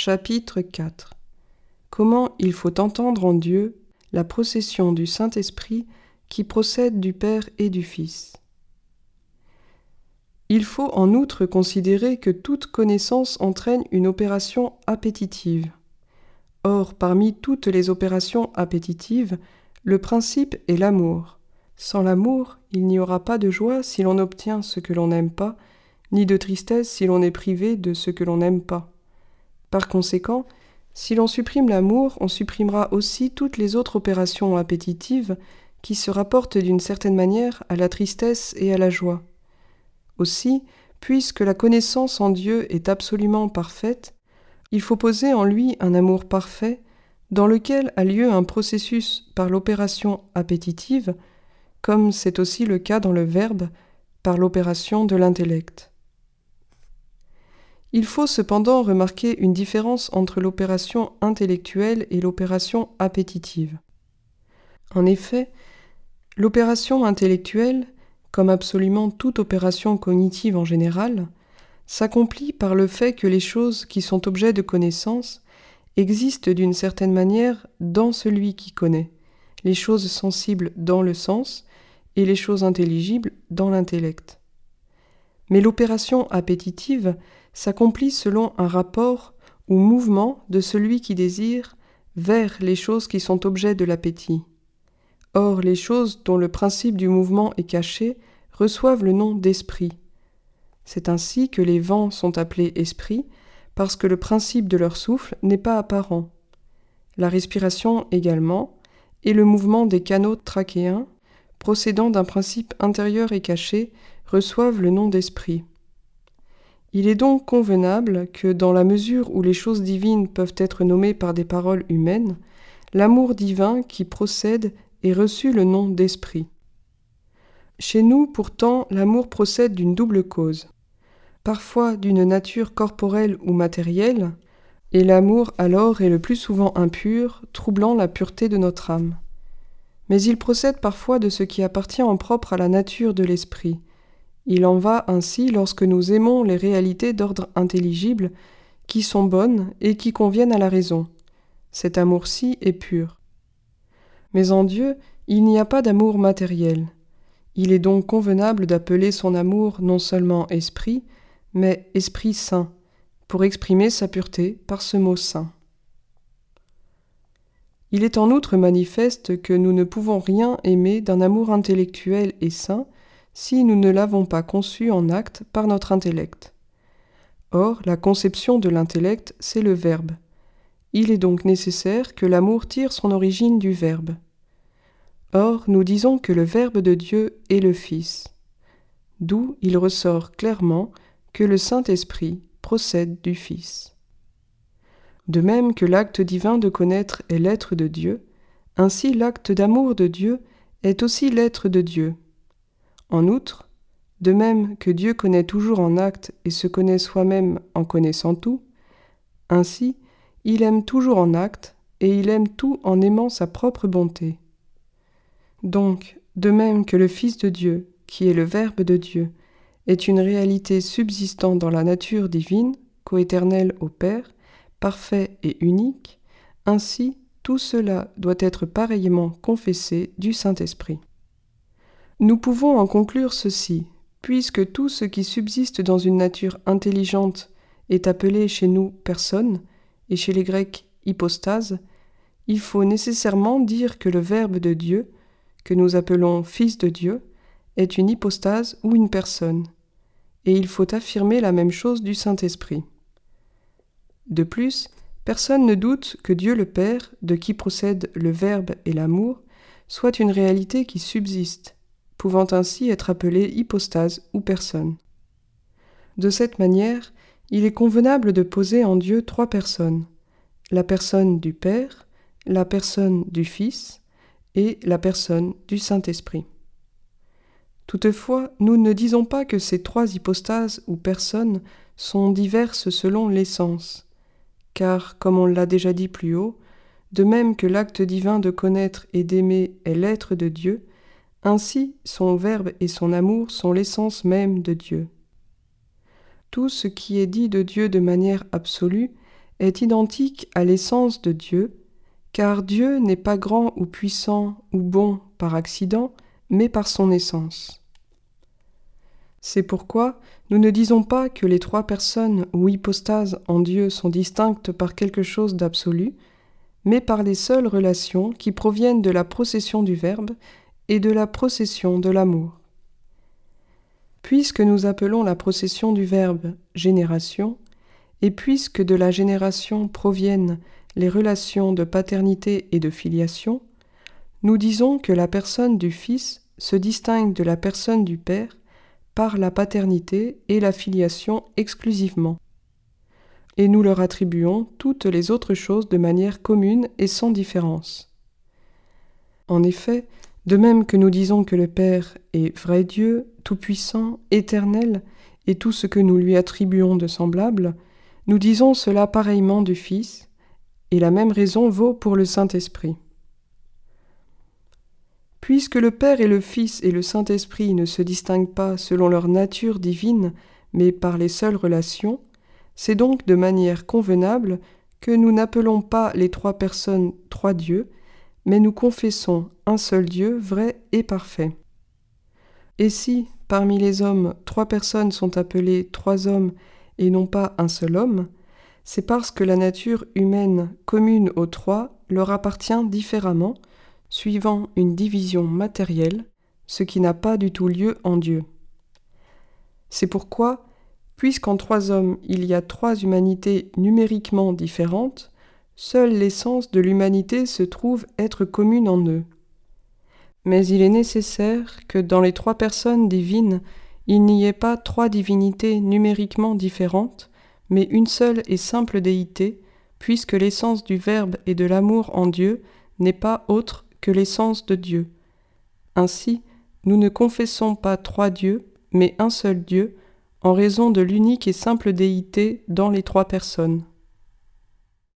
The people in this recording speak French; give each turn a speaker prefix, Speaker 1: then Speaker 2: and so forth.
Speaker 1: Chapitre 4 Comment il faut entendre en Dieu la procession du Saint-Esprit qui procède du Père et du Fils. Il faut en outre considérer que toute connaissance entraîne une opération appétitive. Or, parmi toutes les opérations appétitives, le principe est l'amour. Sans l'amour, il n'y aura pas de joie si l'on obtient ce que l'on n'aime pas, ni de tristesse si l'on est privé de ce que l'on n'aime pas. Par conséquent, si l'on supprime l'amour, on supprimera aussi toutes les autres opérations appétitives qui se rapportent d'une certaine manière à la tristesse et à la joie. Aussi, puisque la connaissance en Dieu est absolument parfaite, il faut poser en lui un amour parfait, dans lequel a lieu un processus par l'opération appétitive, comme c'est aussi le cas dans le Verbe, par l'opération de l'intellect. Il faut cependant remarquer une différence entre l'opération intellectuelle et l'opération appétitive. En effet, l'opération intellectuelle, comme absolument toute opération cognitive en général, s'accomplit par le fait que les choses qui sont objets de connaissance existent d'une certaine manière dans celui qui connaît, les choses sensibles dans le sens et les choses intelligibles dans l'intellect. Mais l'opération appétitive s'accomplit selon un rapport ou mouvement de celui qui désire vers les choses qui sont objets de l'appétit. Or, les choses dont le principe du mouvement est caché reçoivent le nom d'esprit. C'est ainsi que les vents sont appelés esprits, parce que le principe de leur souffle n'est pas apparent. La respiration également, et le mouvement des canaux trachéens, procédant d'un principe intérieur et caché, reçoivent le nom d'esprit. Il est donc convenable que, dans la mesure où les choses divines peuvent être nommées par des paroles humaines, l'amour divin qui procède ait reçu le nom d'esprit. Chez nous, pourtant, l'amour procède d'une double cause, parfois d'une nature corporelle ou matérielle, et l'amour alors est le plus souvent impur, troublant la pureté de notre âme. Mais il procède parfois de ce qui appartient en propre à la nature de l'esprit, il en va ainsi lorsque nous aimons les réalités d'ordre intelligible qui sont bonnes et qui conviennent à la raison. Cet amour-ci est pur. Mais en Dieu, il n'y a pas d'amour matériel. Il est donc convenable d'appeler son amour non seulement esprit, mais esprit saint, pour exprimer sa pureté par ce mot saint. Il est en outre manifeste que nous ne pouvons rien aimer d'un amour intellectuel et saint si nous ne l'avons pas conçu en acte par notre intellect. Or, la conception de l'intellect, c'est le Verbe. Il est donc nécessaire que l'amour tire son origine du Verbe. Or, nous disons que le Verbe de Dieu est le Fils, d'où il ressort clairement que le Saint-Esprit procède du Fils. De même que l'acte divin de connaître est l'être de Dieu, ainsi l'acte d'amour de Dieu est aussi l'être de Dieu. En outre, de même que Dieu connaît toujours en acte et se connaît soi-même en connaissant tout, ainsi il aime toujours en acte et il aime tout en aimant sa propre bonté. Donc, de même que le Fils de Dieu, qui est le Verbe de Dieu, est une réalité subsistant dans la nature divine, coéternelle au Père, parfait et unique, ainsi tout cela doit être pareillement confessé du Saint-Esprit. Nous pouvons en conclure ceci, puisque tout ce qui subsiste dans une nature intelligente est appelé chez nous personne, et chez les Grecs hypostase, il faut nécessairement dire que le Verbe de Dieu, que nous appelons Fils de Dieu, est une hypostase ou une personne, et il faut affirmer la même chose du Saint-Esprit. De plus, personne ne doute que Dieu le Père, de qui procèdent le Verbe et l'amour, soit une réalité qui subsiste, pouvant ainsi être appelé hypostase ou personne. De cette manière, il est convenable de poser en Dieu trois personnes, la personne du Père, la personne du Fils et la personne du Saint-Esprit. Toutefois, nous ne disons pas que ces trois hypostases ou personnes sont diverses selon l'essence, car, comme on l'a déjà dit plus haut, de même que l'acte divin de connaître et d'aimer est l'être de Dieu, ainsi, son Verbe et son amour sont l'essence même de Dieu. Tout ce qui est dit de Dieu de manière absolue est identique à l'essence de Dieu, car Dieu n'est pas grand ou puissant ou bon par accident, mais par son essence. C'est pourquoi nous ne disons pas que les trois personnes ou hypostases en Dieu sont distinctes par quelque chose d'absolu, mais par les seules relations qui proviennent de la procession du Verbe et de la procession de l'amour. Puisque nous appelons la procession du Verbe génération, et puisque de la génération proviennent les relations de paternité et de filiation, nous disons que la personne du Fils se distingue de la personne du Père par la paternité et la filiation exclusivement. Et nous leur attribuons toutes les autres choses de manière commune et sans différence. En effet, de même que nous disons que le Père est vrai Dieu, tout-puissant, éternel, et tout ce que nous lui attribuons de semblable, nous disons cela pareillement du Fils, et la même raison vaut pour le Saint-Esprit. Puisque le Père et le Fils et le Saint-Esprit ne se distinguent pas selon leur nature divine, mais par les seules relations, c'est donc de manière convenable que nous n'appelons pas les trois personnes trois dieux, mais nous confessons un seul Dieu vrai et parfait. Et si, parmi les hommes, trois personnes sont appelées trois hommes et non pas un seul homme, c'est parce que la nature humaine commune aux trois leur appartient différemment, suivant une division matérielle, ce qui n'a pas du tout lieu en Dieu. C'est pourquoi, puisqu'en trois hommes il y a trois humanités numériquement différentes, seule l'essence de l'humanité se trouve être commune en eux. Mais il est nécessaire que dans les trois personnes divines, il n'y ait pas trois divinités numériquement différentes, mais une seule et simple déité, puisque l'essence du Verbe et de l'amour en Dieu n'est pas autre que l'essence de Dieu. Ainsi, nous ne confessons pas trois dieux, mais un seul Dieu, en raison de l'unique et simple déité dans les trois personnes.